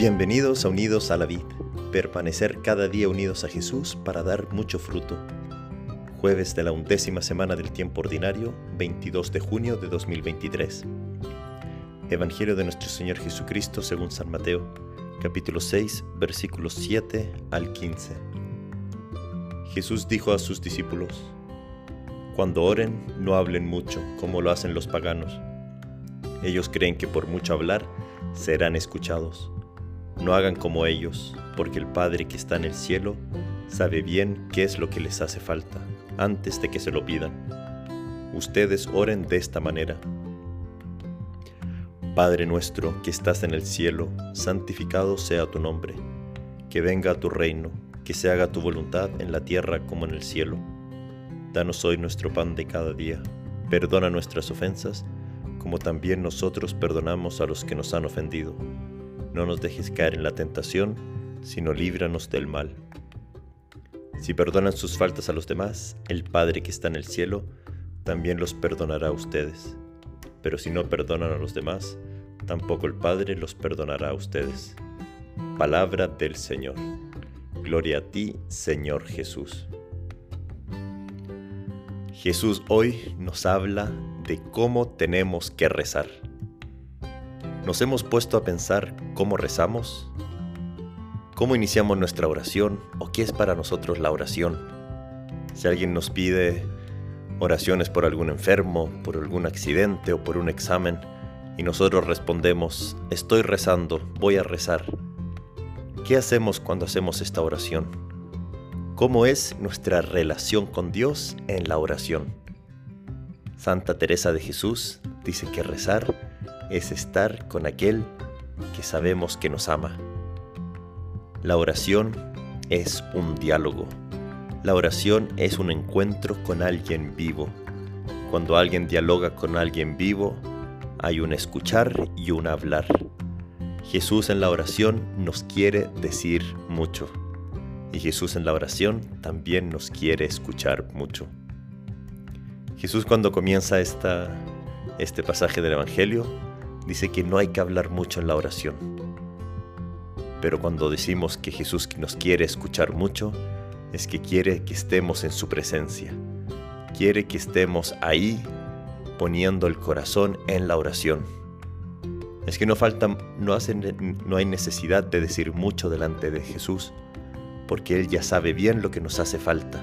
Bienvenidos a Unidos a la Vid, permanecer cada día unidos a Jesús para dar mucho fruto. Jueves de la undécima semana del tiempo ordinario, 22 de junio de 2023. Evangelio de nuestro Señor Jesucristo según San Mateo, capítulo 6, versículos 7 al 15. Jesús dijo a sus discípulos, Cuando oren, no hablen mucho, como lo hacen los paganos. Ellos creen que por mucho hablar serán escuchados. No hagan como ellos, porque el Padre que está en el cielo sabe bien qué es lo que les hace falta antes de que se lo pidan. Ustedes oren de esta manera. Padre nuestro que estás en el cielo, santificado sea tu nombre. Que venga tu reino, que se haga tu voluntad en la tierra como en el cielo. Danos hoy nuestro pan de cada día. Perdona nuestras ofensas, como también nosotros perdonamos a los que nos han ofendido no nos dejes caer en la tentación, sino líbranos del mal. Si perdonan sus faltas a los demás, el Padre que está en el cielo también los perdonará a ustedes. Pero si no perdonan a los demás, tampoco el Padre los perdonará a ustedes. Palabra del Señor. Gloria a ti, Señor Jesús. Jesús hoy nos habla de cómo tenemos que rezar. ¿Nos hemos puesto a pensar cómo rezamos? ¿Cómo iniciamos nuestra oración? ¿O qué es para nosotros la oración? Si alguien nos pide oraciones por algún enfermo, por algún accidente o por un examen, y nosotros respondemos, estoy rezando, voy a rezar. ¿Qué hacemos cuando hacemos esta oración? ¿Cómo es nuestra relación con Dios en la oración? Santa Teresa de Jesús dice que rezar es estar con aquel que sabemos que nos ama. La oración es un diálogo. La oración es un encuentro con alguien vivo. Cuando alguien dialoga con alguien vivo, hay un escuchar y un hablar. Jesús en la oración nos quiere decir mucho. Y Jesús en la oración también nos quiere escuchar mucho. Jesús cuando comienza esta, este pasaje del Evangelio dice que no hay que hablar mucho en la oración. Pero cuando decimos que Jesús nos quiere escuchar mucho, es que quiere que estemos en su presencia. Quiere que estemos ahí poniendo el corazón en la oración. Es que no falta, no, no hay necesidad de decir mucho delante de Jesús, porque Él ya sabe bien lo que nos hace falta.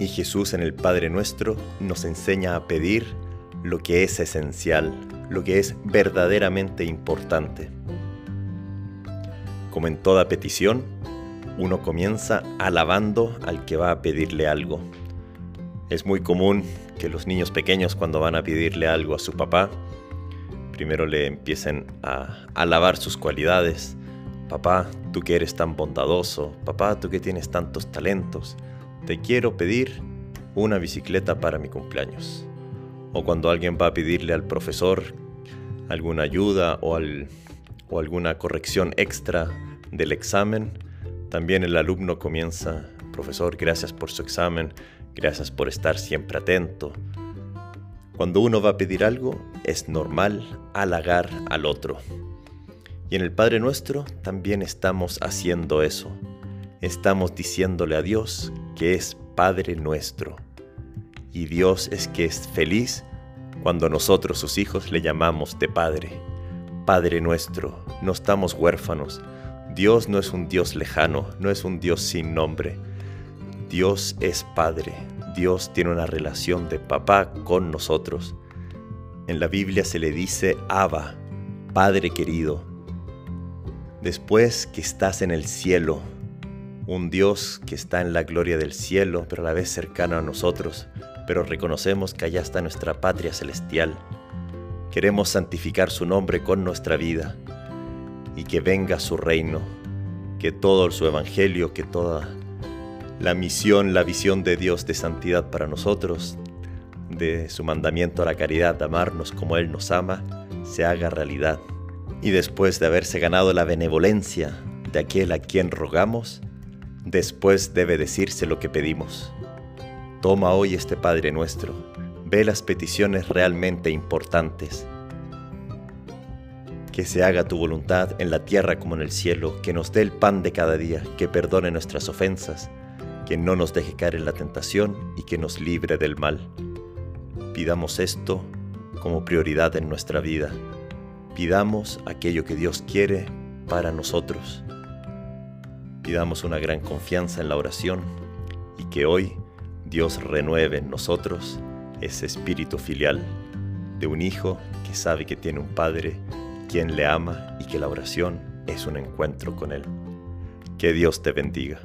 Y Jesús en el Padre nuestro nos enseña a pedir lo que es esencial, lo que es verdaderamente importante. Como en toda petición, uno comienza alabando al que va a pedirle algo. Es muy común que los niños pequeños cuando van a pedirle algo a su papá, primero le empiecen a alabar sus cualidades. Papá, tú que eres tan bondadoso, papá, tú que tienes tantos talentos, te quiero pedir una bicicleta para mi cumpleaños o cuando alguien va a pedirle al profesor alguna ayuda o, o alguna corrección extra del examen, también el alumno comienza, profesor, gracias por su examen, gracias por estar siempre atento. Cuando uno va a pedir algo, es normal halagar al otro. Y en el Padre Nuestro también estamos haciendo eso. Estamos diciéndole a Dios que es Padre nuestro y Dios es que es feliz cuando nosotros sus hijos le llamamos de Padre. Padre nuestro, no estamos huérfanos. Dios no es un Dios lejano, no es un Dios sin nombre. Dios es Padre. Dios tiene una relación de papá con nosotros. En la Biblia se le dice Abba, Padre querido. Después que estás en el cielo, un Dios que está en la gloria del cielo, pero a la vez cercano a nosotros, pero reconocemos que allá está nuestra patria celestial. Queremos santificar su nombre con nuestra vida y que venga su reino, que todo su evangelio, que toda la misión, la visión de Dios de santidad para nosotros, de su mandamiento a la caridad, de amarnos como Él nos ama, se haga realidad. Y después de haberse ganado la benevolencia de aquel a quien rogamos, después debe decirse lo que pedimos. Toma hoy este Padre nuestro, ve las peticiones realmente importantes Que se haga tu voluntad en la tierra como en el cielo, que nos dé el pan de cada día, que perdone nuestras ofensas, que no nos deje caer en la tentación y que nos libre del mal. Pidamos esto como prioridad en nuestra vida. Pidamos aquello que Dios quiere para nosotros. Pidamos una gran confianza en la oración y que hoy Dios renueve en nosotros ese espíritu filial de un hijo que sabe que tiene un padre quien le ama y que la oración es un encuentro con él. Que Dios te bendiga.